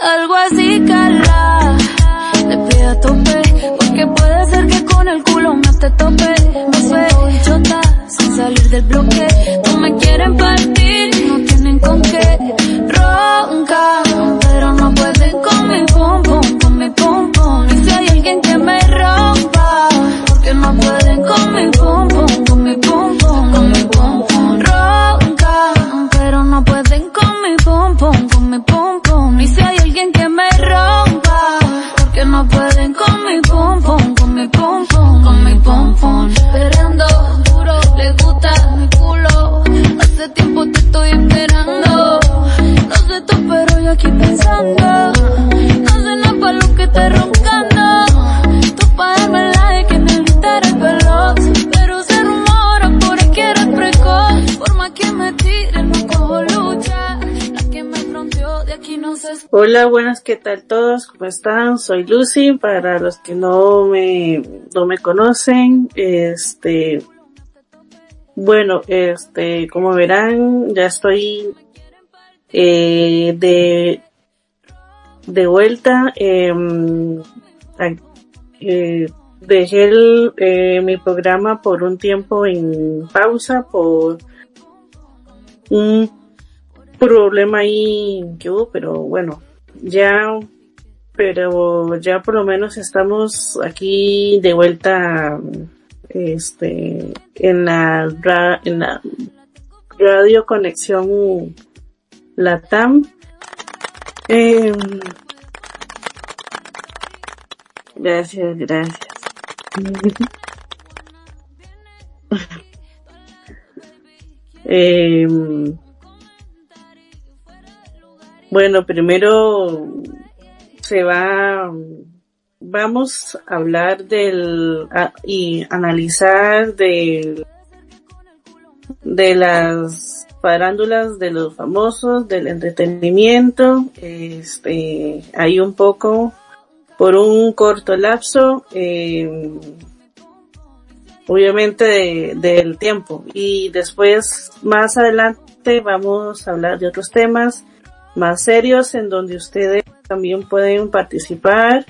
Salgo así, cala, te pido a tope, porque puede ser que con el culo me te tope. Me y chota, sin salir del bloque, no me quieren Hola, buenas, ¿qué tal todos? ¿Cómo están? Soy Lucy, para los que no me, no me conocen, este, bueno, este, como verán, ya estoy, eh, de, de vuelta, eh, eh, dejé eh, mi programa por un tiempo en pausa por un problema ahí que hubo, pero bueno, ya, pero ya por lo menos estamos aquí de vuelta, este, en la, en la radio conexión Latam. Eh, gracias, gracias. Eh, bueno, primero se va, vamos a hablar del, y analizar del, de las farándulas de los famosos, del entretenimiento, este, hay un poco, por un corto lapso, eh, obviamente de- del tiempo. Y después, más adelante, vamos a hablar de otros temas más serios en donde ustedes también pueden participar,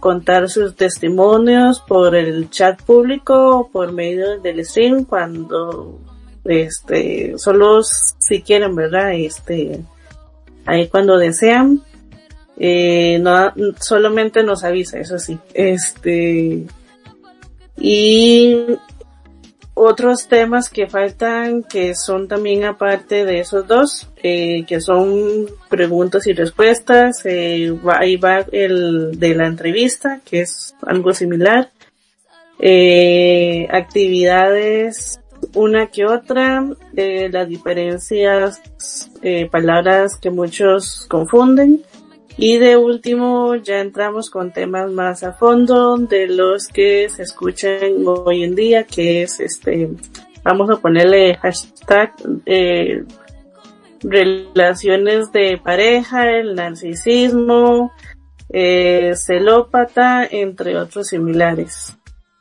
contar sus testimonios por el chat público o por medio del stream cuando, este, solo si quieren, ¿verdad? Este, ahí cuando desean. Eh, no, solamente nos avisa, eso sí. Este, y otros temas que faltan que son también aparte de esos dos, eh, que son preguntas y respuestas, eh, va- ahí va el de la entrevista, que es algo similar, eh, actividades una que otra, eh, las diferencias, eh, palabras que muchos confunden, y de último, ya entramos con temas más a fondo de los que se escuchan hoy en día, que es este, vamos a ponerle hashtag, eh, relaciones de pareja, el narcisismo, eh, celópata, entre otros similares.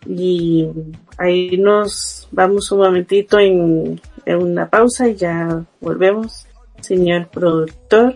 Y ahí nos vamos un momentito en, en una pausa y ya volvemos, señor productor.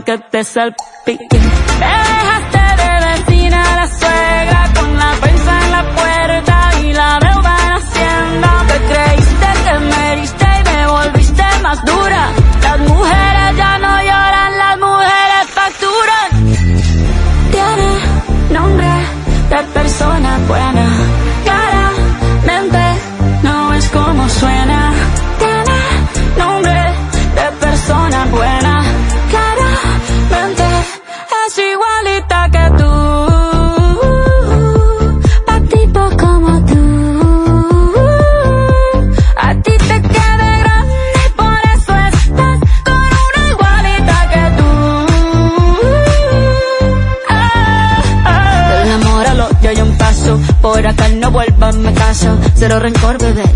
Rica, perdón que te salpique.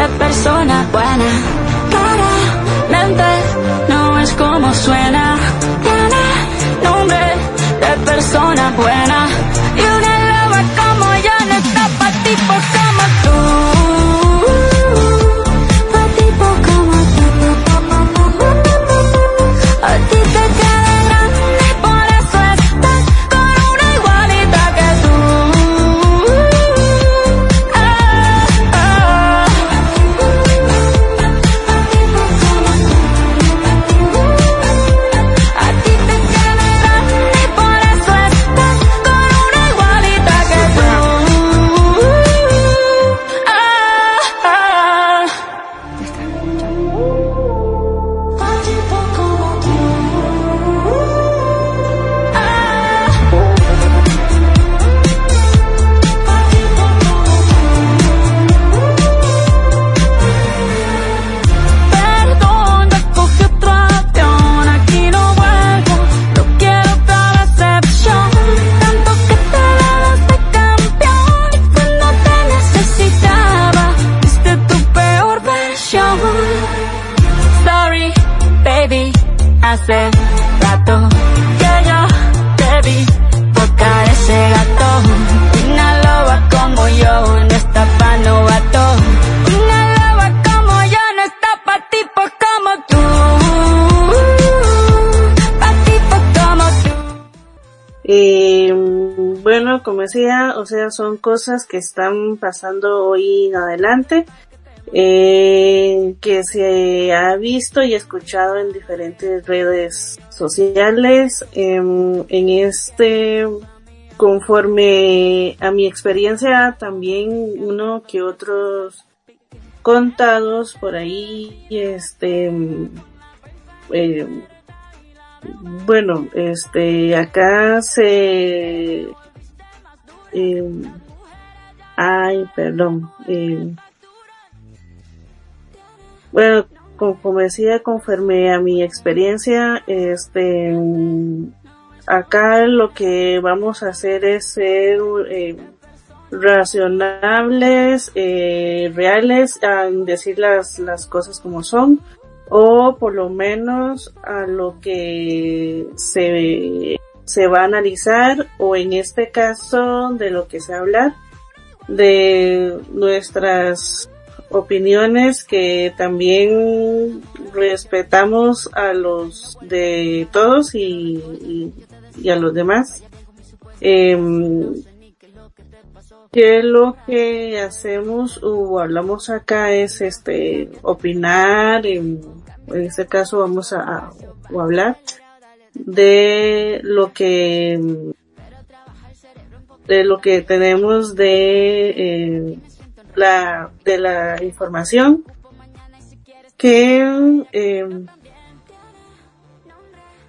de persona buena. Claramente no es como suena. Tiene nombre de persona buena. Y una loba como yo no está pa' tipos como o sea, son cosas que están pasando hoy en adelante, eh, que se ha visto y escuchado en diferentes redes sociales. em, en este, conforme a mi experiencia, también uno que otros contados por ahí, este, eh, bueno, este, acá se, eh, ay, perdón, eh, bueno, como, decía, conforme a mi experiencia, este, acá lo que vamos a hacer es ser eh, racionables, eh, reales, en decir las, las cosas como son, o por lo menos a lo que se, se va a analizar, o en este caso de lo que se va a hablar, de nuestras opiniones que también respetamos a los de todos y, a los demás. Eh, que lo que hacemos o hablamos acá es este opinar, en, este caso vamos a hablar de lo que de lo que tenemos de eh, la de la información que eh,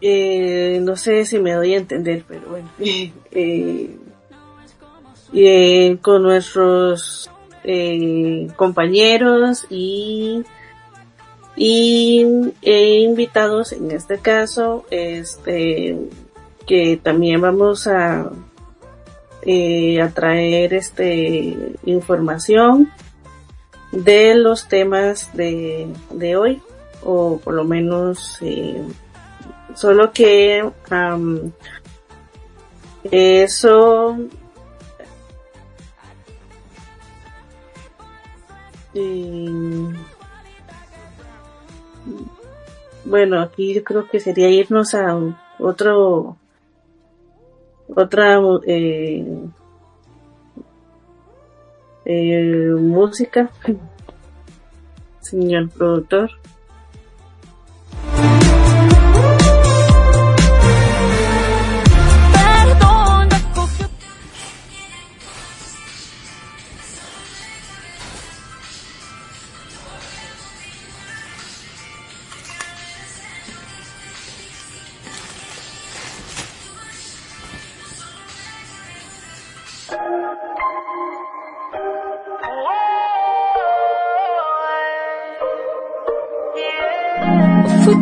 eh, no sé si me doy a entender pero bueno con nuestros compañeros y y eh, invitados en este caso este que también vamos a, eh, a traer este información de los temas de, de hoy o por lo menos eh, solo que eso bueno aquí yo creo que sería irnos a otro otra eh, eh, música. Señor productor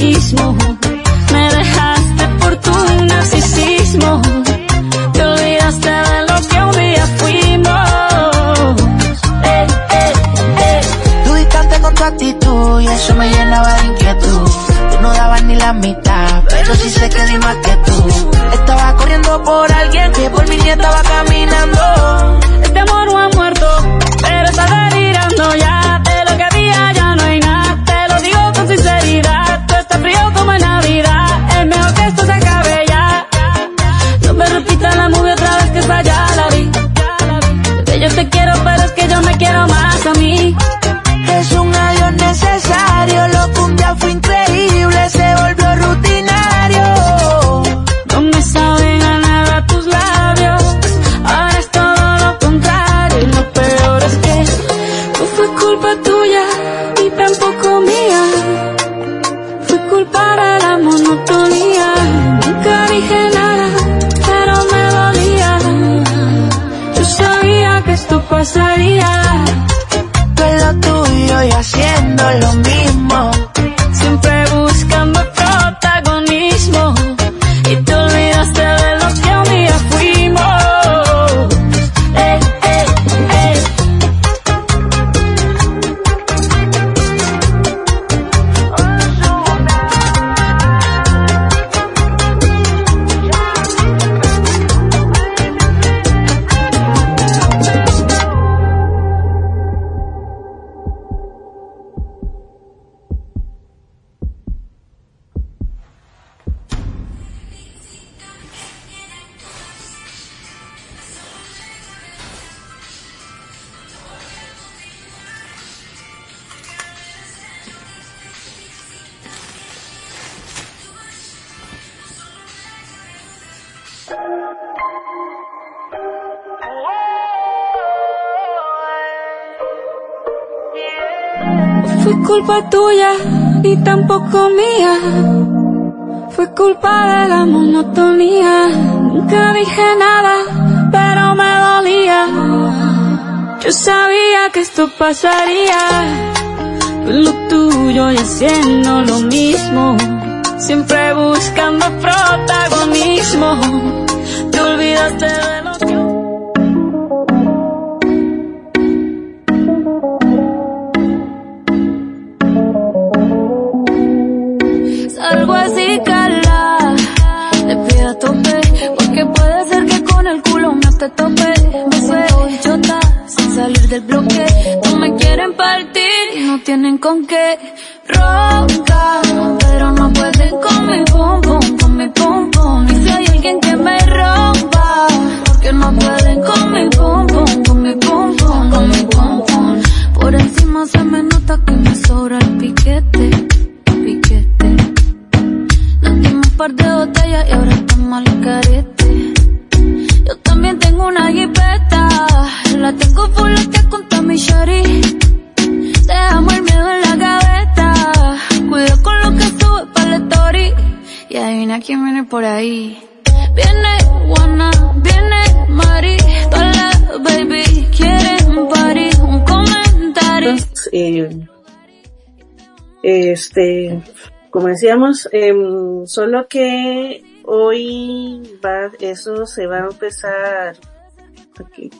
mismo. Me dejaste por tu narcisismo. Te olvidaste de lo que un día fuimos. Eh, eh, eh. Tú distante con tu actitud y eso me llenaba de inquietud. Tú no dabas ni la mitad, pero sí sé que di más que tú. Estaba corriendo por alguien que por mí estaba caminando culpa tuya y tampoco mía. Fue culpa de la monotonía. Nunca dije nada, pero me dolía. Yo sabía que esto pasaría. lo tuyo y haciendo lo mismo. Siempre buscando protagonismo. Te olvidaste de lo que te tope. Me suelo chota sin salir del bloque. No me quieren partir y no tienen con qué. Roca, pero no pueden con mi pum pum con mi pum pum. Y si hay alguien que me rompa, porque no pueden con mi pum pum, con mi pum pum, con mi pum pum. Por encima se me nota que me sobra el piquete, piquete. Nos dimos un de botellas y ahora estamos al carete. Tengo una jipeta, la tengo full con mi shari. Dejamos el miedo en la gaveta, cuida con lo que sube para la story. Y adivina quién viene por ahí. Viene Juana, viene Mari, hola baby, quieren party, un comentario. Eh, este, como decíamos, eh, solo que hoy va, eso se va a empezar aquí.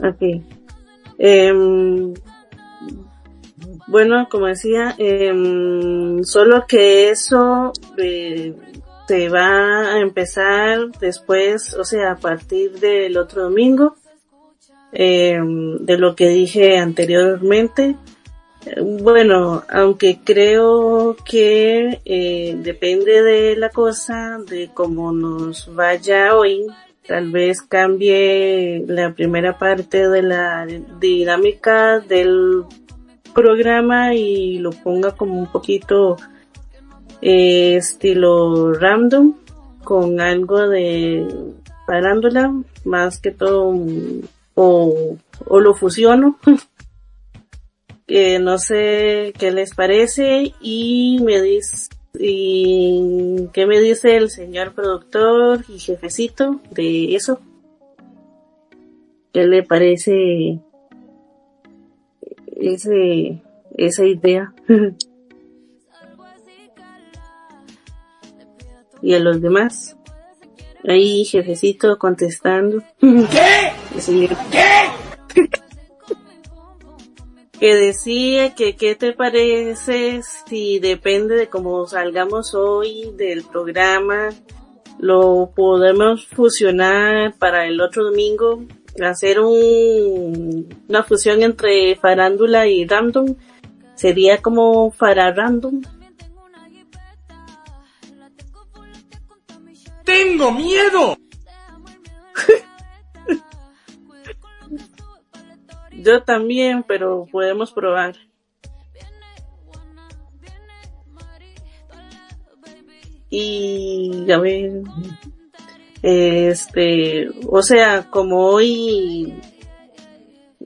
Ok. Eh, bueno, como decía, eh, solo que eso eh, se va a empezar después, o sea, a partir del otro domingo, eh, de lo que dije anteriormente. Bueno, aunque creo que eh, depende de la cosa, de cómo nos vaya hoy, tal vez cambie la primera parte de la dinámica del programa y lo ponga como un poquito eh, estilo random con algo de parándola más que todo o, o lo fusiono eh, no sé qué les parece y me dice y qué me dice el señor productor y jefecito de eso. Qué le parece ese esa idea y a los demás. Ahí jefecito contestando. ¿Qué? ¿Qué? Que decía que qué te parece si depende de cómo salgamos hoy del programa, lo podemos fusionar para el otro domingo, hacer un, una fusión entre farándula y random, sería como para random. ¡Tengo miedo! Yo también, pero podemos probar. Y a ver, este, o sea, como hoy,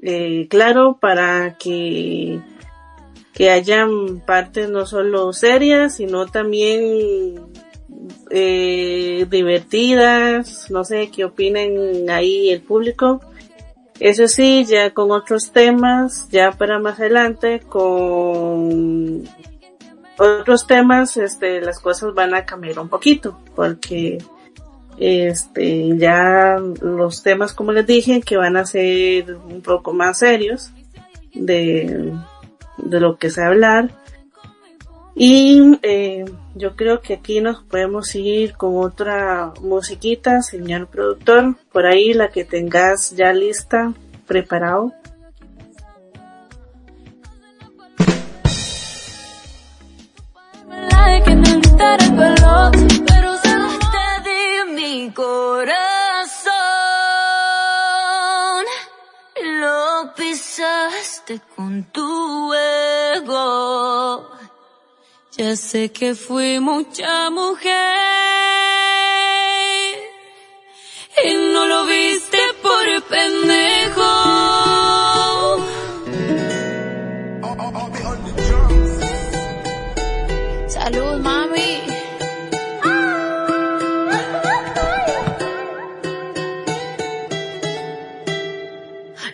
eh, claro, para que que hayan partes no solo serias, sino también eh, divertidas, no sé qué opinen ahí el público. Eso sí, ya con otros temas, ya para más adelante, con otros temas, este, las cosas van a cambiar un poquito, porque este, ya los temas, como les dije, que van a ser un poco más serios de, de lo que se hablar. Y eh, yo creo que aquí nos podemos ir con otra musiquita, señor productor, por ahí la que tengas ya lista, preparado. Lo pisaste con tu ego. Ya sé que fui mucha mujer y no lo viste por pendejo. Salud, mami.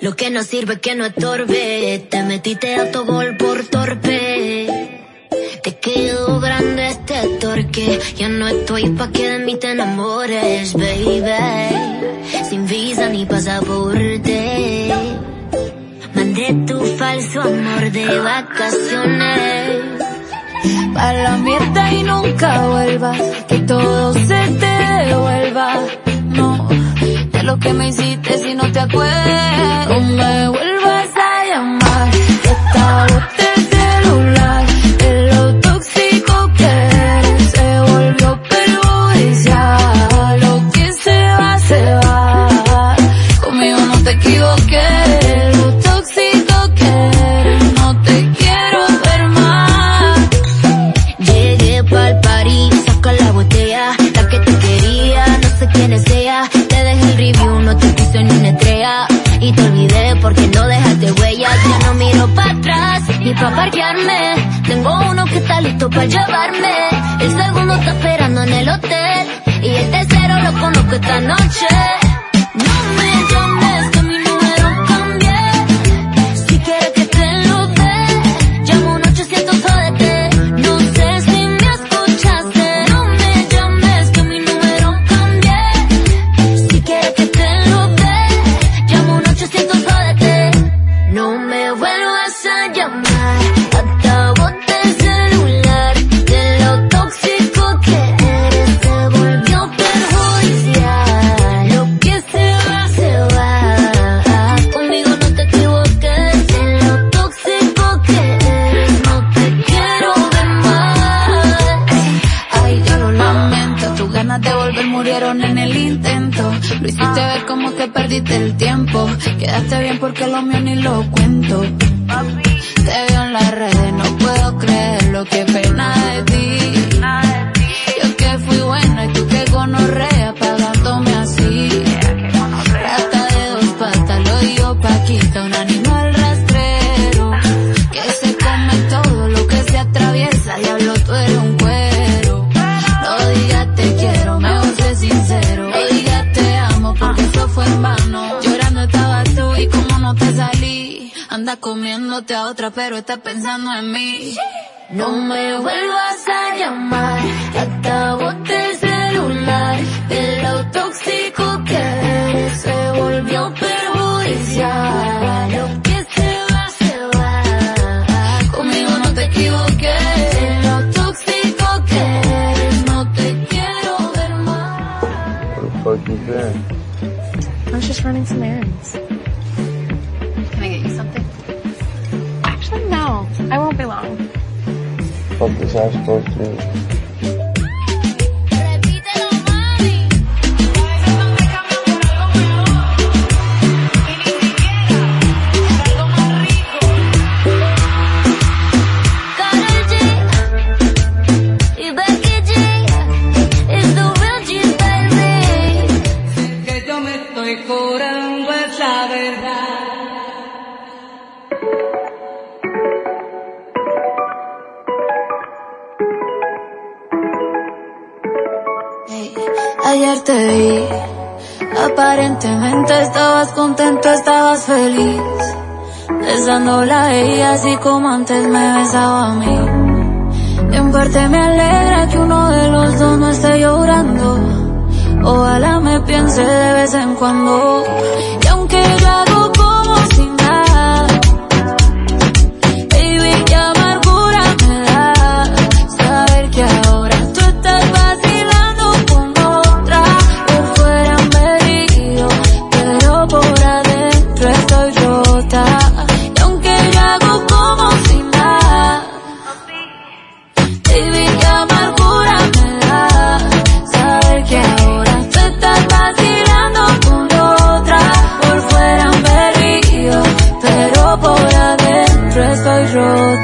Lo que no sirve que no estorbe, te metiste a tu gol por torpe. Quedó grande este torque, ya no estoy pa' que de mí te enamores, baby. Sin visa ni pasaporte. Mandé tu falso amor de vacaciones. Pa' la mierda y nunca vuelvas, que todo se te devuelva. No, de lo que me hiciste si no te acuerdas. como antes me besaba a mí. Y en parte me alegra que uno de los dos no esté llorando. Ojalá me piense de vez en cuando. Y aunque ya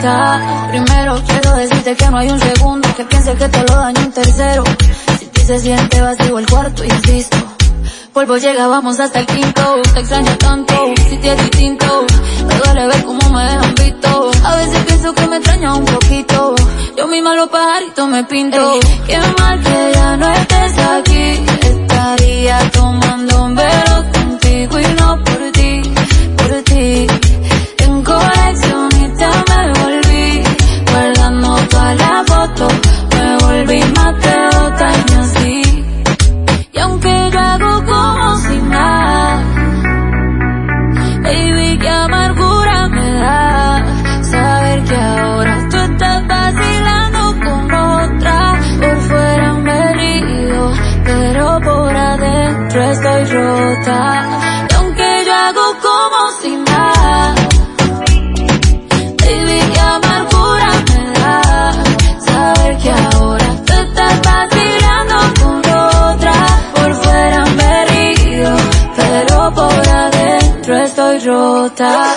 Primero quiero decirte que no hay un segundo que piense que te lo daño un tercero. Si te se siente vacío el cuarto, insisto. Polvo llega, vamos hasta el quinto. Te extraño tanto, si te es distinto. Me duele ver cómo me dejan visto. A veces pienso que me extraña un poquito. Yo misma los pajaritos me pinto. Ey, qué mal que ya no estés aquí. Estaría tomando un beso. estoy rota. Y aunque yo hago como si nada, baby, qué amargura me da saber que ahora tú estás vacilando con otra. Por fuera me río, pero por adentro estoy rota.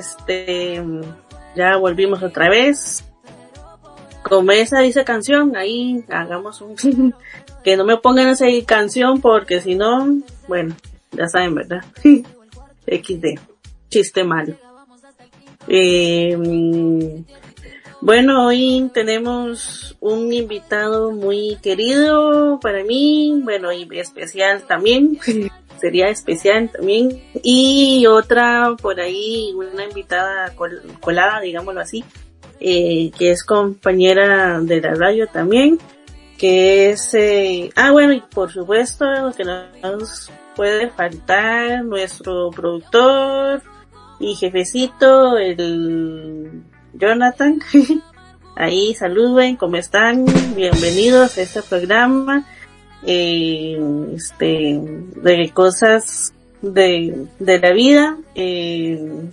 este, ya volvimos otra vez. Como esa dice canción, ahí hagamos un, que no me pongan esa canción porque si no, bueno, ya saben, ¿verdad? XD, chiste malo. Eh, bueno, hoy tenemos un invitado muy querido para mí, bueno, y especial también, sería especial también, y otra por ahí, una invitada col- colada, digámoslo así, eh, que es compañera de la radio también, que es, eh, ah bueno, y por supuesto, que no nos puede faltar, nuestro productor y jefecito, el Jonathan. Ahí saluden, ¿cómo están? Bienvenidos a este programa, eh, este, de cosas de, de la vida, eh,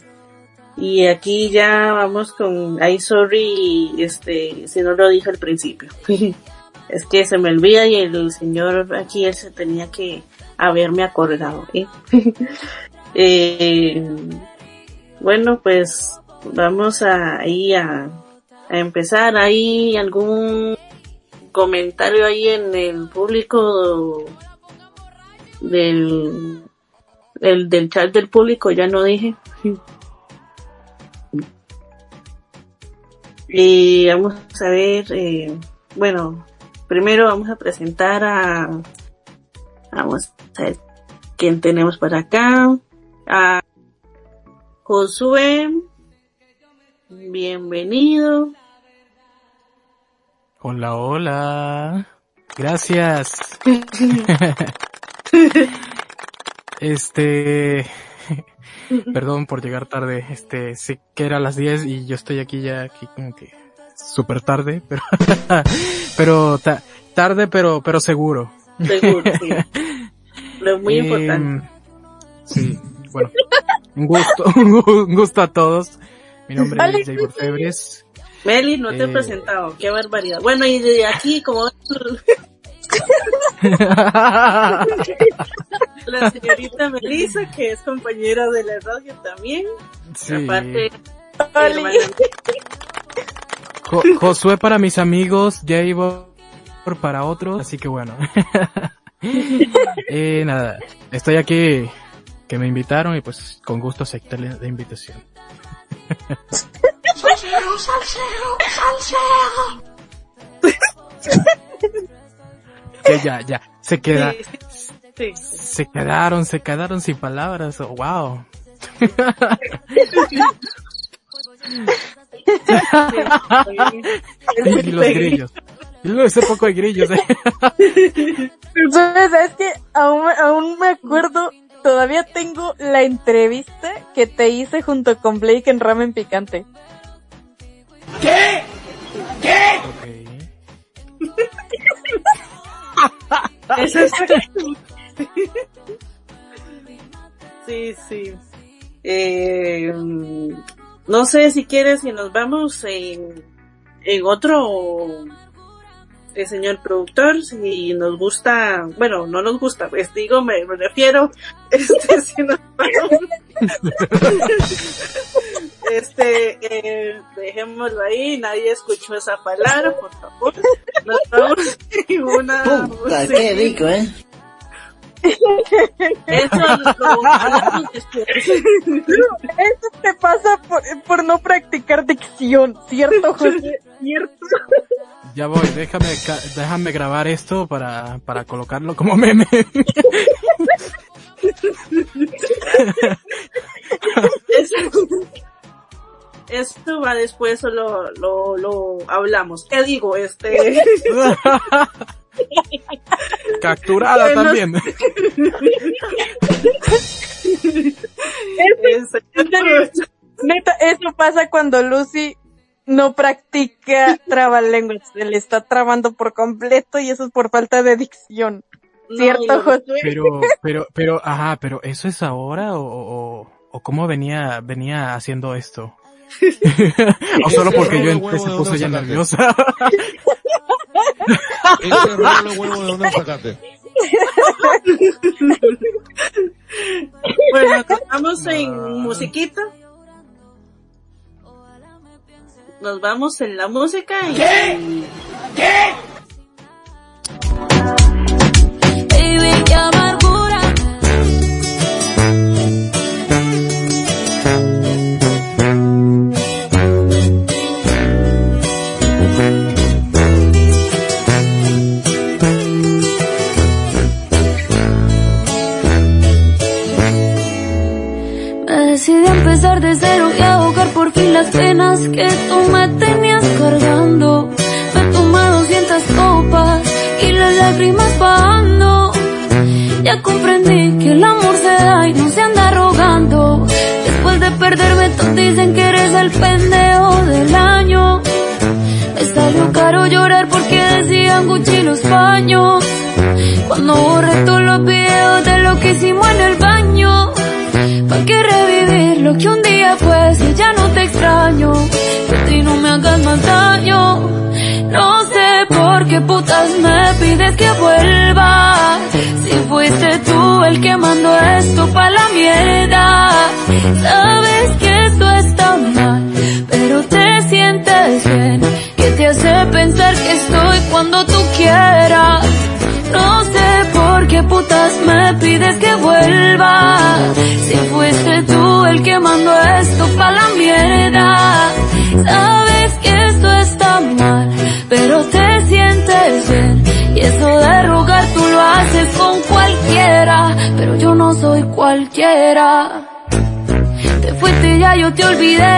y aquí ya vamos con, ay sorry, este, si no lo dije al principio. es que se me olvida y el señor aquí él se tenía que haberme acordado, ¿eh? Eh, bueno, pues vamos a, ahí a, a empezar. ¿Hay algún comentario ahí en el público del, el del chat del público? Ya no dije. Y vamos a ver, eh, bueno, primero vamos a presentar a, vamos a ver quién tenemos por acá. A Josué, bienvenido. Hola, hola. Gracias. este, perdón por llegar tarde. Este, sé que era a las 10 y yo estoy aquí ya, aquí como que súper tarde, pero, pero ta- tarde, pero, pero seguro. Seguro, sí. Lo muy Em, importante. Sí, bueno, un gusto, un gu- un gusto a todos. Mi nombre es. Meli, no te he eh, presentado, qué barbaridad. Bueno, y de aquí, como la señorita Melissa, que es compañera de la radio también, sí. aparte, Jo- Josué para mis amigos, Javor para otros, así que bueno. eh, nada, estoy aquí que me invitaron y pues con gusto acepté la, la invitación. que ya, ya, se queda, Sí, sí, se quedaron, se quedaron sin palabras, oh, wow. y los grillos. Y luego ese poco de grillos, eh. ¿Sabes? Es que aún, aún me acuerdo, todavía tengo la entrevista que te hice junto con Blake en Ramen Picante. Ok. Eso es- sí, sí. Eh, no sé si quieres si nos vamos en, en otro eh, señor productor, si nos gusta, bueno, no nos gusta, pues digo, me, me refiero, este, si nos vamos, este, eh, dejémoslo ahí, nadie escuchó esa palabra, por favor, nos vamos en una Puta, qué rico, ¿eh? Eso lo te pasa por, por no practicar dicción, ¿cierto, José? ¿Cierto? Ya voy, déjame, ca- déjame grabar esto para, para colocarlo como meme. Eso- Esto va después, lo, lo, lo hablamos. ¿Qué digo? Este, Capturada Bueno. también. este, Neta, eso pasa cuando Lucy no practica trabalenguas. Se le está trabando por completo y eso es por falta de dicción. ¿Cierto, no, Josué? Pero, pero, pero, ajá, pero ¿eso es ahora o, o, o cómo venía, venía haciendo esto? o solo porque yo entré se puso ya nerviosa. Ese rolo huevo de dónde lo sacaste. Bueno, vamos en musiquita. Nos vamos en la música y... Qué amargura. Fin las penas que tú me tenías cargando. Me tomé 200 copas y las lágrimas bajando. Ya comprendí que el amor se da y no se anda rogando. Después de perderme, todos dicen que eres el pendejo del año. Me salió caro llorar porque decían Gucci los baños. Cuando borré todos los videos de lo que hicimos en el baño. ¿Pa' qué revivir lo que un día fue si ya no te extraño? Que a ti no me hagas más daño. No sé por qué putas me pides que vuelva. Si fuiste tú el que mandó esto pa' la mierda. Sabes que esto está mal, pero te sientes bien. Que te hace pensar que estoy cuando tú quieras. No sé qué putas me pides que vuelva. Si fuiste tú el que mandó esto pa' la mierda. Sabes que esto está mal, pero te sientes bien. Y eso de rogar tú lo haces con cualquiera, pero yo no soy cualquiera. Te fuiste y ya yo te olvidé.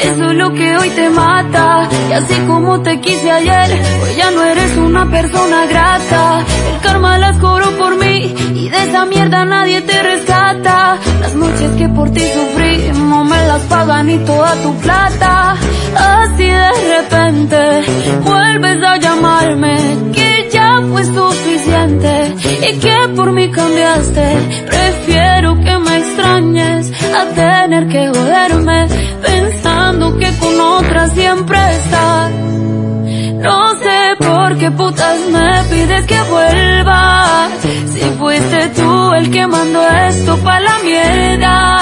Eso es lo que hoy te mata. Y así como te quise ayer, hoy ya no eres una persona grata. El karma las cobró por mí y de esa mierda nadie te rescata. Las noches que por ti sufrí no me las pagan ni toda tu plata. Así de repente vuelves a llamarme que ya fue suficiente y que por mí cambiaste. Prefiero que me extrañes a tener que joderme pensando que con otra siempre estás. No sé por qué putas me pides que vuelva. Si fuiste tú el que mandó esto pa' la mierda.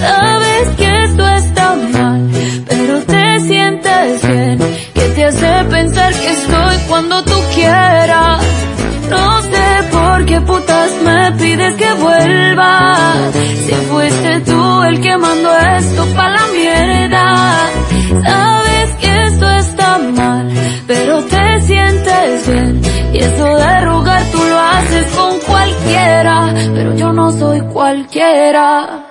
Sabes que esto está mal, pero te sientes bien. Que te hace pensar que estoy cuando tú quieras. No sé por qué putas me pides que vuelva. Si fuiste tú el que mandó esto pa' la mierda. Sabes que esto está mal, pero te sientes bien. Y eso de rogar tú lo haces con cualquiera, pero yo no soy cualquiera.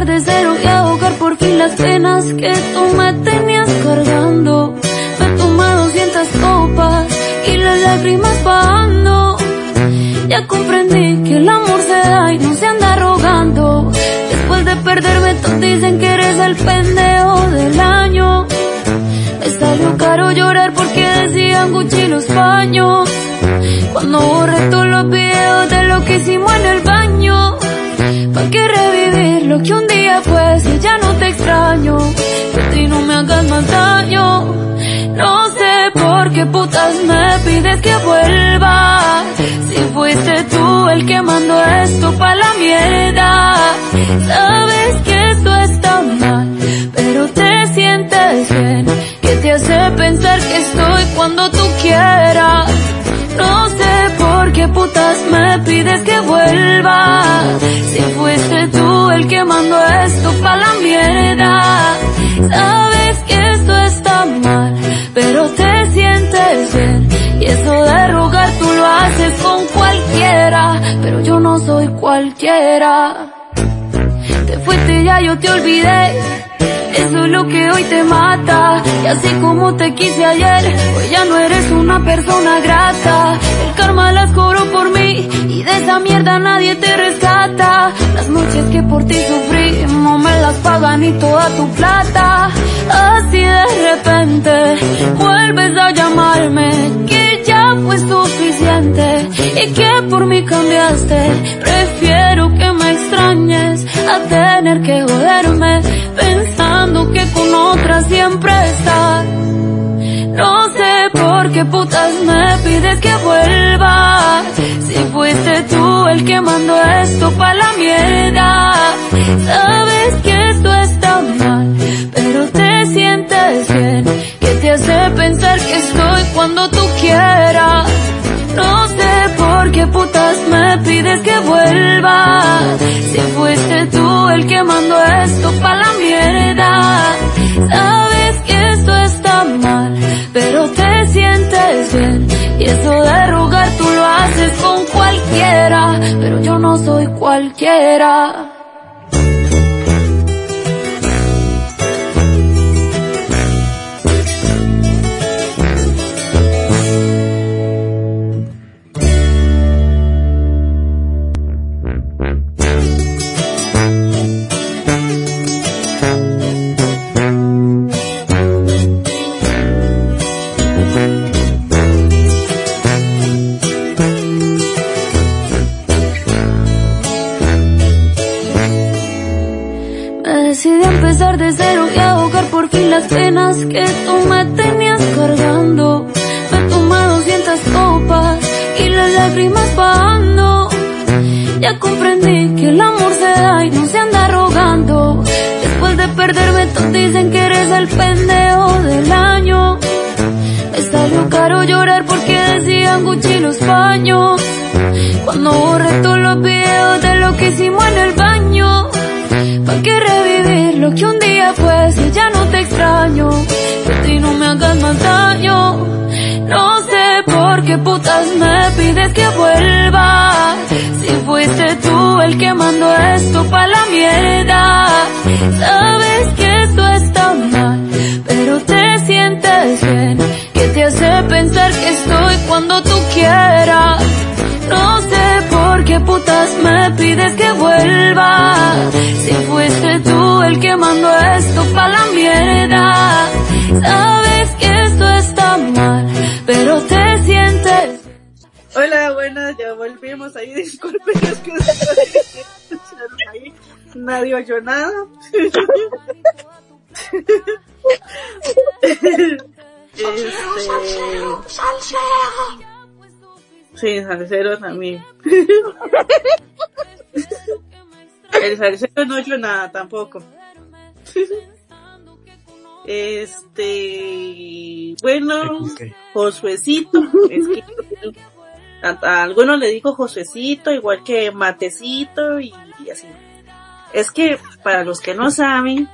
Empezar de cero y ahogar por fin las penas que tú me tenías cargando. Me tomé 200 copas y las lágrimas bajando. Ya comprendí que el amor se da y no se anda rogando. Después de perderme, todos dicen que eres el pendejo del año. Me salió caro llorar porque decían Gucci los baños. Cuando borré todos los videos de lo que hicimos en el baño. ¿Pa' qué revivir lo que un día fue si ya no te extraño? Que a ti no me hagas más daño. No sé por qué putas me pides que vuelva. Si fuiste tú el que mandó esto pa' la mierda. Sabes que esto está mal, pero te sientes bien. Que te hace pensar que estoy cuando tú quieras. No putas me pides que vuelva. Si fuiste tú el que mandó esto pa' la mierda. Sabes que esto está mal, pero te sientes bien. Y eso de rogar tú lo haces con cualquiera, pero yo no soy cualquiera. Te fuiste ya, yo te olvidé. Eso es lo que hoy te mata. Y así como te quise ayer, hoy ya no eres una persona grata. El karma las cobró por mí y de esa mierda nadie te rescata. Las noches que por ti sufrí no me las pagan ni toda tu plata. Así de repente vuelves a llamarme que ya fue suficiente y que por mí cambiaste. Prefiero que me extrañes a tener que joderme pensando que con otra siempre estás. No sé por qué putas me pides que vuelva. Si fuiste tú el que mandó esto pa' la mierda. Pides que vuelva. Si fuiste tú el que mandó esto pa' la mierda. Sabes que esto está mal, pero te sientes bien. Y eso de rogar tú lo haces con cualquiera, pero yo no soy cualquiera. Penas que tú me tenías cargando. Me tomé 200 copas y las lágrimas bajando. Ya comprendí que el amor se da y no se anda rogando. Después de perderme todos dicen que eres el pendejo del año. Me salió caro llorar porque decían Gucci los paños. Cuando borré todos los videos de lo que hicimos en el baño. ¿Pa' qué revivir lo que un día fue si ya no te Que a ti no me hagas más daño. No sé por qué putas me pides que vuelva. Si fuiste tú el que mandó esto pa' la mierda. Sabes que esto está mal, pero te sientes bien. Que te hace pensar que estoy cuando tú quieras. No sé qué putas me pides que vuelva. Si fuiste tú el que mandó esto pa' la mierda. Sabes que esto está mal, pero te sientes. Hola, buenas, ya volvimos ahí. Disculpen, es que ahí. Nadie oyó nada. este... Sí, salsero también. El salsero no oyó nada tampoco. Este, bueno, Josuecito, es que a, a algunos le digo Josuecito, igual que Matecito y, y así. Es que para los que no saben,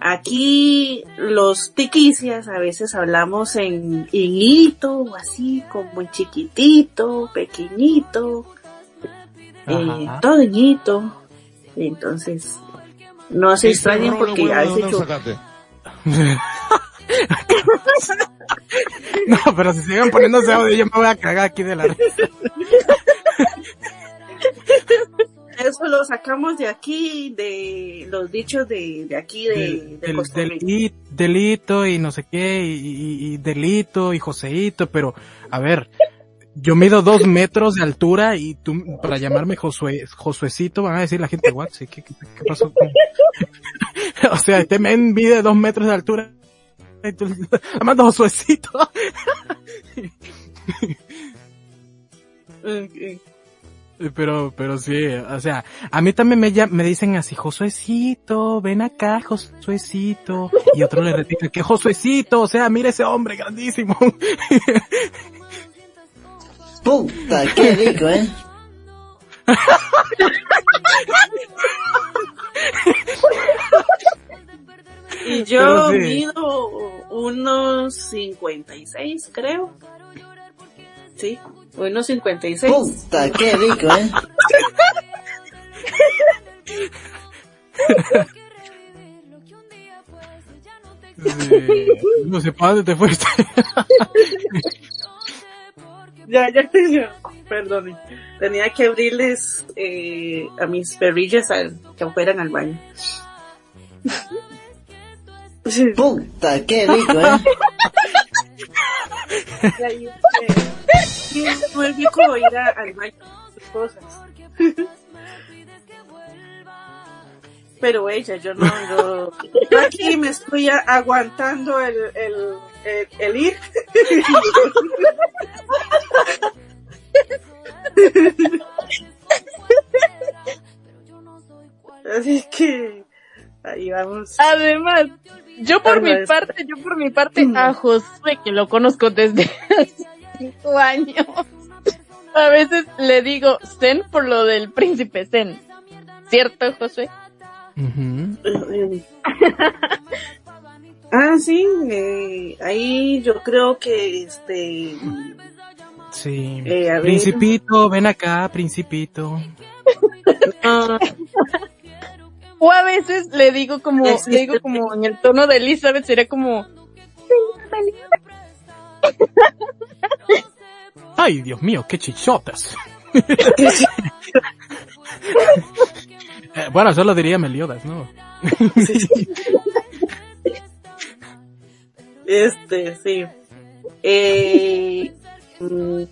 aquí los tiquicias a veces hablamos en, en hito o así, como en chiquitito, pequeñito, eh, todo en hito. Entonces, no se extrañen porque a veces yo, No, pero si siguen poniéndose audio, yo me voy a cagar aquí de la risa. eso lo sacamos de aquí, de los dichos de, de aquí, de, de Costa Rica. i- delito y no sé qué, y, y- y delito y Joseito, pero, a ver, yo mido dos metros de altura y tú, para llamarme Josue, Josuecito, van a decir la gente, what, ¿qué, qué, qué pasó? con-?" o sea, este men mide dos metros de altura. Amando Josuecito. Pero, pero sí, o sea, a mí también me, llam- me dicen así, Josuecito, ven acá, Josuecito. Y otro le repite, que Josuecito, o sea, mira ese hombre grandísimo. Puta, qué rico, ¿eh? Y yo sí. mido unos 56, creo. Sí, unos 56. Puta, qué rico, ¿eh? Sí, no sé para dónde te fuiste. Ya, ya, ya, perdón. Tenía que abrirles eh, a mis perrillas que fueran al baño. Puta, qué rico, ¿eh? Muy rico ir a- al baño sus cosas. Pero ella, yo no, yo, aquí me estoy aguantando el, el, el, el ir. Así que ahí vamos. Además, yo por mi parte, yo por mi parte, a Josué, que lo conozco desde hace cinco años, a veces le digo Zen por lo del príncipe Zen. ¿Cierto, Josué? Ujú. Ah, sí, eh, ahí yo creo que este, Sí. Eh, a ver. Principito, ven acá, principito. ah, O a veces le digo como, Existe. le digo como en el tono de Elizabeth, sería como, Ay, Dios mío, qué chichotas. Eh, bueno, eso lo diría Meliodas, ¿no? este, sí. Eh, mm,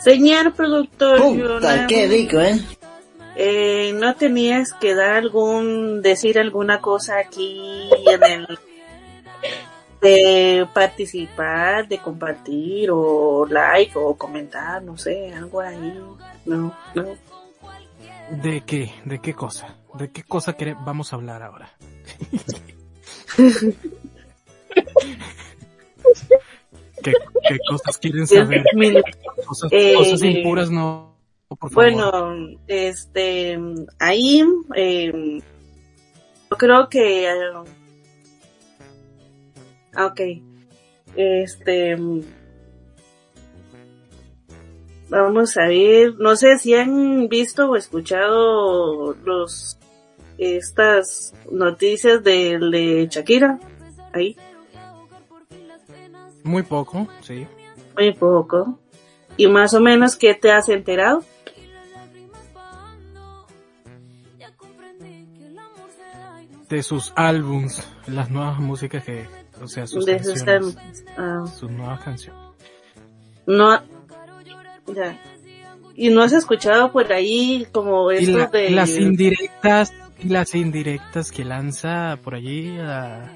señor productor, Puta, qué rico, ¿eh? eh, ¿no tenías que dar algún, decir alguna cosa aquí en el, de participar, de compartir, o like, o comentar, no sé, algo ahí? No, no. ¿De qué? ¿De qué cosa? ¿De qué cosa quere- vamos a hablar ahora? ¿Qué, qué cosas quieren saber? Cosas, Eh, cosas impuras no, por favor. Bueno, este, ahí, eh, yo creo que, eh, ok, este, vamos a ver, no sé si han visto o escuchado los, estas noticias de, de Shakira, ahí, Muy poco, sí. muy poco, y más o menos, ¿qué te has enterado? De sus álbums, las nuevas músicas que, o sea, sus De canciones, ah. sus nuevas canciones. No, ya. Y no has escuchado por ahí como esto la- de... las indirectas, y las indirectas que lanza por allí a...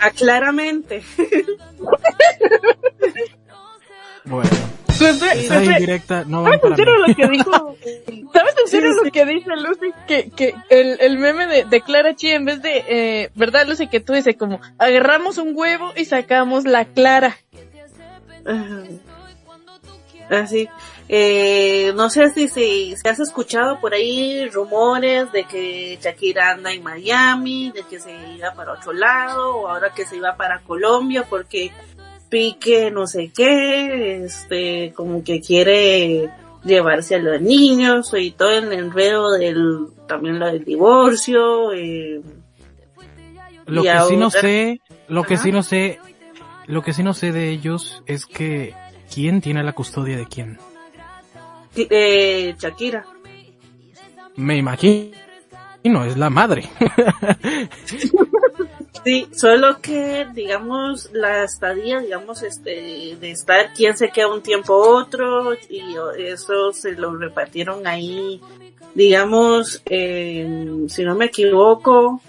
Ah, claramente. bueno, esa indirecta no va ¿sabes para en serio mí. lo que dijo? ¿Sabes en serio lo que dice Lucy? Que, que el, el meme de, de Clara Chi, en vez de, eh, ¿verdad, Lucy? Que tú dices como, agarramos un huevo y sacamos la clara. Así. Eh, no sé si, si, si has escuchado por ahí rumores de que Shakira anda en Miami, de que se iba para otro lado, o ahora que se iba para Colombia porque Pique no sé qué, este, como que quiere llevarse a los niños y todo el enredo del, también lo del divorcio, eh, Lo que sí no sé, lo que sí no sé, lo que sí no sé de ellos es que quién tiene la custodia de quién. eh, Shakira. Me imagino, es la madre. Sí, solo que, digamos, la estadía, digamos, este, de estar quién se queda un tiempo otro, y eso se lo repartieron ahí, digamos, si no me equivoco,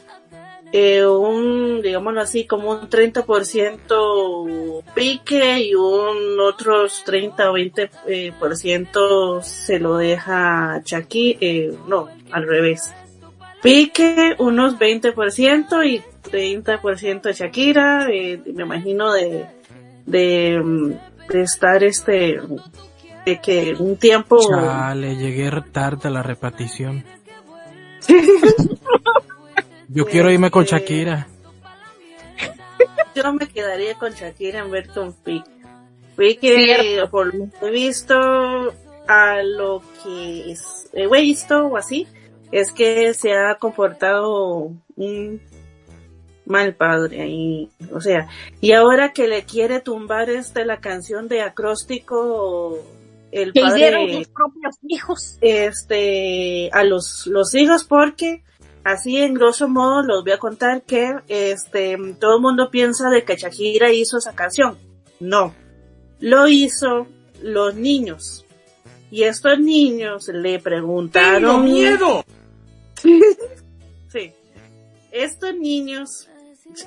eh, un, digámoslo así, como un 30% pique y un otros 30 o 20% eh, por ciento se lo deja Shakira, eh, no, al revés. Pique unos 20% y 30% Shakira, eh, me imagino de, de, mm, de estar este, de que un tiempo... Chale, llegué tarde a la repartición. Yo quiero irme con Este, Shakira. Yo me quedaría con Shakira en ver con Pique. Pique, por lo que he visto, a lo que es- he visto o así, es que se ha comportado un mal padre ahí, o sea, y ahora que le quiere tumbar este la canción de acróstico, el Que padre hicieron sus propios hijos. este a los los hijos porque así en grosso modo los voy a contar que este todo el mundo piensa de que Shakira hizo esa canción no lo hizo los niños y estos niños le preguntaron miedo! sí estos niños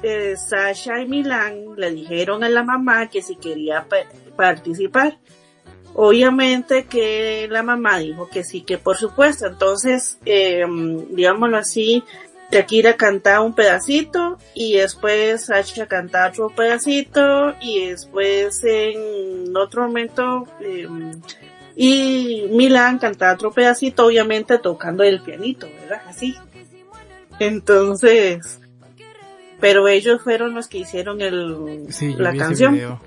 eh, Sasha y Milan le dijeron a la mamá que si quería pa- participar Obviamente que la mamá dijo que sí, que por supuesto. Entonces, eh, digámoslo así, Shakira cantaba un pedacito y después Sasha cantaba otro pedacito y después en otro momento eh, y Milan cantaba otro pedacito, obviamente tocando el pianito, ¿verdad? Así. Entonces, pero ellos fueron los que hicieron el, Sí, la canción.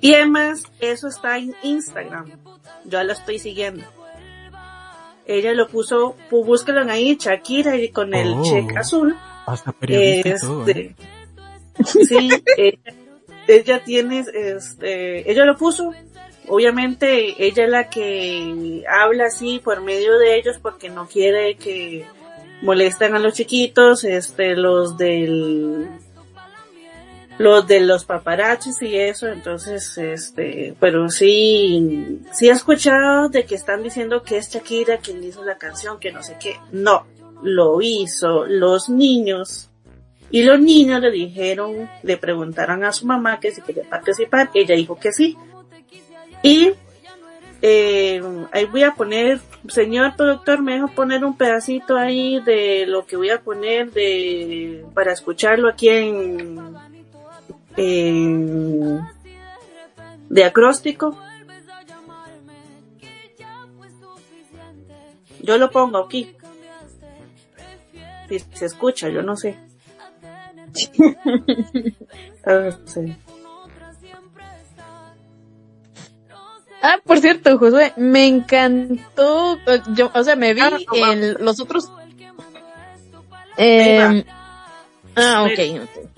Y además, eso está en Instagram. Yo la estoy siguiendo. Ella lo puso, pu- búsquelo ahí, Shakira y con el Oh. check azul. Hasta periodista todo. ¿eh? Este, sí, ella, ella tiene, este, ella lo puso. Obviamente, ella es la que habla así por medio de ellos porque no quiere que molesten a los chiquitos, este, los del, los de los paparazzis y eso, entonces, este, pero sí, sí he escuchado de que están diciendo que es Shakira quien hizo la canción, que no sé qué. No, lo hizo los niños. Y los niños le dijeron, le preguntaron a su mamá que si quería participar, ella dijo que sí. Y eh, ahí voy a poner, señor productor, me dejo poner un pedacito ahí de lo que voy a poner de para escucharlo aquí en, en de acróstico. Yo lo pongo aquí. Si se escucha, yo no sé. Ah, sí. Ah, por cierto, Josué, me encantó, yo, o sea, me vi Ah, no, en los otros... Eh, ah, ok, ok.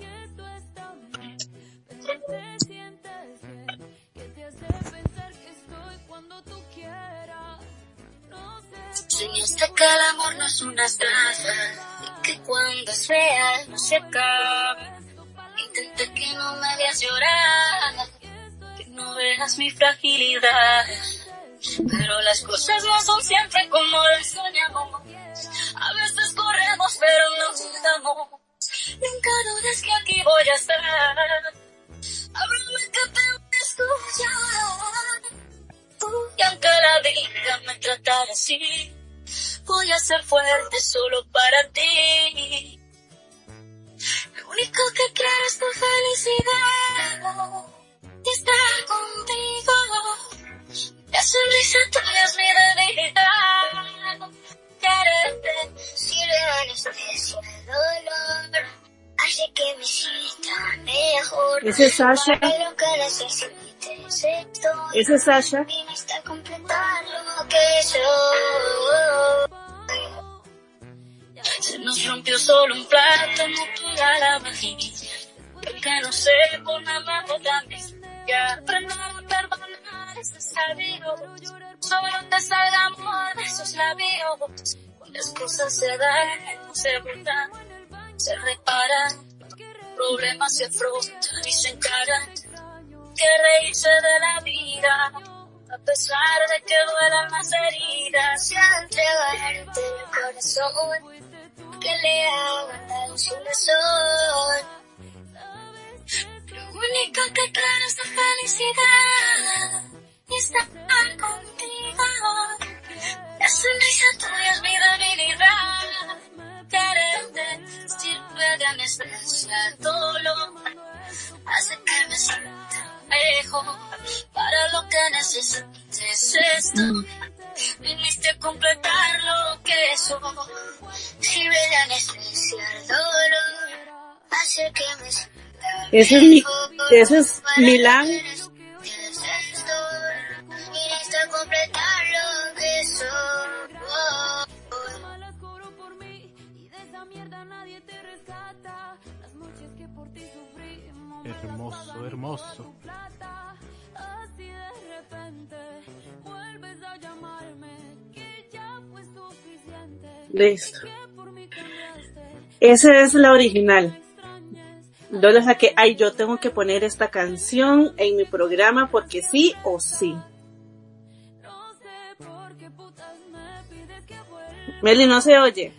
Soñaste que el amor no es una estafa y que cuando es real no se acaba. Intenté que no me veas llorar, no veas mi fragilidad. Pero las cosas no son siempre como las soñamos. A veces corremos pero no llegamos. Nunca dudes que aquí voy a estar. Háblame que te voy. Y aunque la vida me tratara así, voy a ser fuerte solo para ti. Lo único que quiero es tu felicidad y estar contigo. La sonrisa tuya es mi debilidad. Quererte sirve de anestesia el dolor. Hace que me sienta mejor. Ese es Sasha. Para lo que necesites estoy. Ese es Sasha. Vine hasta completar lo que soy. Se nos rompió solo un plato, no toda la vajilla. Porque no sé por nada más aprender a perdonar es sabido. Solo te salga amor de esos labios. Las cosas se dan, se burlan, se reparan. Problemas se afrontan y se encaran. Que reírse de la vida. A pesar de que duelan las heridas, al entregarte el corazón, que le aguanta un sol. Único que trae es la felicidad y estar contigo. La sonrisa tuya es mi debilidad. Quererte sirve de anestesia al dolor. Hace que me sienta mejor. Para lo que necesites esto. Viniste a completar lo que soy. Sirve de anestesia al dolor. Hace que me sienta Ese es mi, ese es Milán. Hermoso, hermoso. Listo. Esa es la original. Yo la saqué, ay, yo tengo que poner esta canción en mi programa porque sí o sí. Meli no se oye.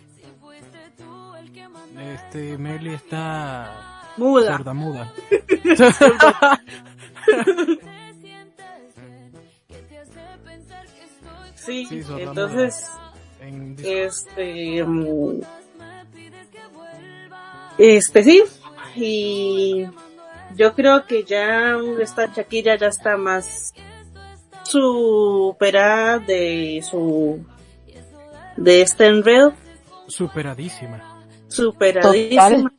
Este, Meli está... Muda. Sorda, muda. Sí, Sí, entonces, En- este, mm, este sí, y yo creo que ya esta Shakira ya está más superada de su, de este enredo, Superadísima. superadísima.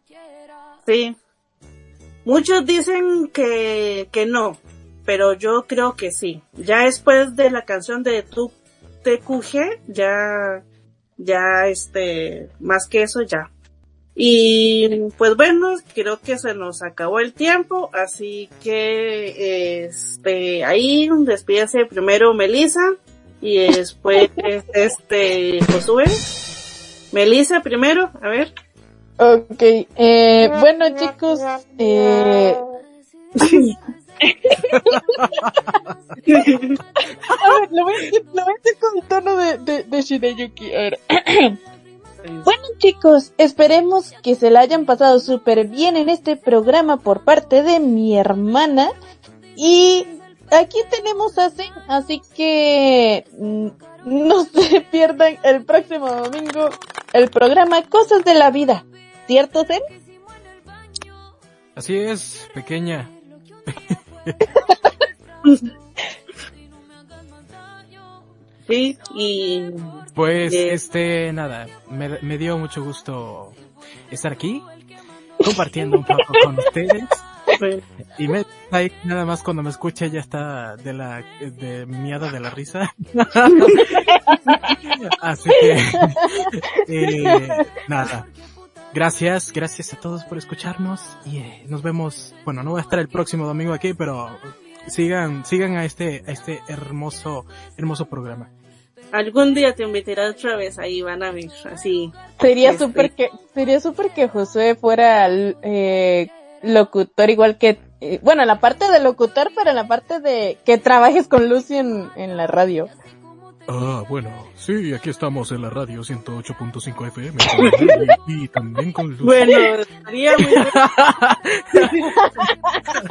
Sí. Muchos dicen que, que no, pero yo creo que sí. Ya después de la canción de Tu TQG, ya, ya este, más que eso ya. Y pues bueno, creo que se nos acabó el tiempo, así que este, ahí despídase primero Melissa y después este Josué. Melissa primero, a ver. Ok, eh, bueno chicos, eh... a ver, lo voy a decir, lo voy a decir con el tono de, de, de Shirayuki. A ver. bueno chicos, esperemos que se la hayan pasado súper bien en este programa por parte de mi hermana. Y aquí tenemos a Zen, así que mm, no se pierdan el próximo domingo el programa Cosas de la Vida. ¿Cierto, Zen? Así es, pequeña. Sí, y Pues, Eh. este, nada, me, me dio mucho gusto estar aquí, compartiendo un poco con ustedes. pues, Y me nada más cuando me escucha ya está de la, de miada de la risa. Así que, eh, nada. Gracias, gracias a todos por escucharnos y eh, nos vemos, bueno, no voy a estar el próximo domingo aquí, pero sigan, sigan a este, a este hermoso, hermoso programa. Algún día te invitaré otra vez, ahí van a ver, así. Sería Este. súper que, sería súper que Josué fuera eh, locutor igual que, eh, bueno, en la parte de locutor, pero la parte de que trabajes con Lucy en, en la radio. Ah, bueno, sí, aquí estamos en la radio 108.5 FM y, y también con Lucy. Bueno, estaría muy bien.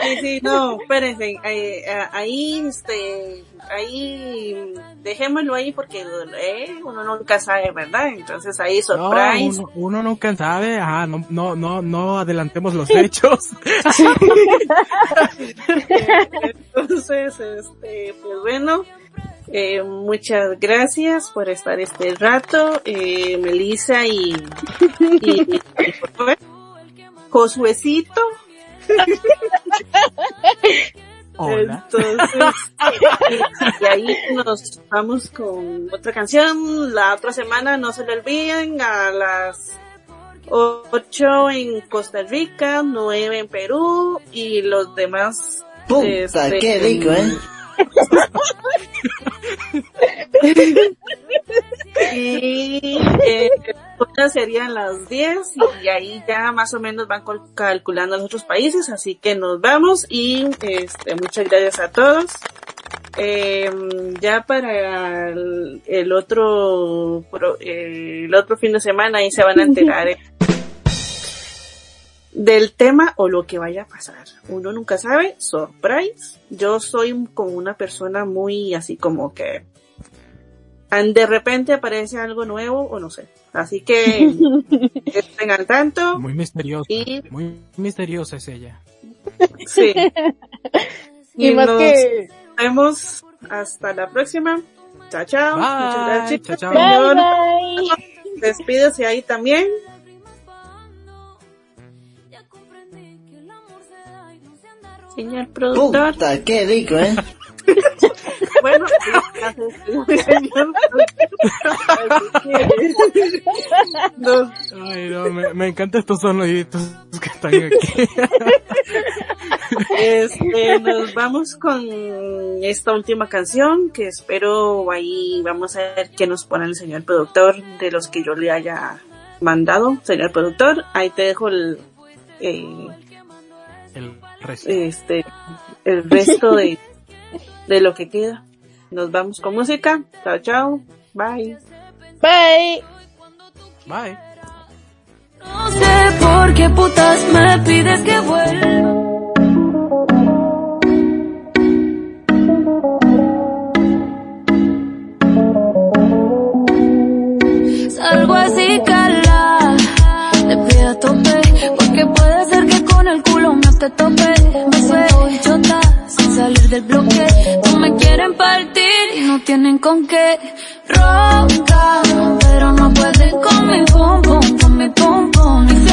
Sí, sí, no, espérense, eh, eh, ahí, este, ahí, dejémoslo ahí porque eh, uno nunca sabe, ¿verdad? Entonces ahí No, surprise. uno, uno nunca sabe, ajá, no, no, no, no adelantemos los hechos. Entonces, este, pues bueno, eh, muchas gracias por estar este rato, eh, Melissa y, y, y. Josuecito. Hola. Entonces, y ahí nos vamos con otra canción. La otra semana, no se le olviden, a las 8 en Costa Rica, 9 en Perú y los demás. Puta, este, qué rico, ¿eh? Y eh, otras serían las 10 y ahí ya más o menos van calculando los otros países, así que nos vamos y este, muchas gracias a todos. eh, ya para el, el otro eh, el otro fin de semana ahí se van a enterar eh, del tema o lo que vaya a pasar. Uno nunca sabe, surprise. Yo soy como una persona muy así como que de repente aparece algo nuevo o no sé. Así que estén al tanto. Muy misteriosa. Y Muy misteriosa es ella. sí. Y más nos que... vemos hasta la próxima. Chao, chao. Muchas Bye. gracias. Chao, chao. Bye, bye. Despídese ahí también. Señor productor. Puta, qué rico, ¿eh? Bueno, señor productor. Nos, Ay, no, me, me encantan estos soniditos que están aquí. este, nos vamos con esta última canción que espero ahí vamos a ver qué nos pone el señor productor de los que yo le haya mandado. Señor productor, ahí te dejo el, eh, El resto. este, el resto de, de lo que queda. Nos vamos con música. Chao, chao. Bye. Bye. Bye. No sé por qué putas me pides que vuelva. Te tope. Me y chota, sin salir del bloque. No me quieren partir y no tienen con qué. Ronca, pero no pueden con mi pum pum, con mi pum pum.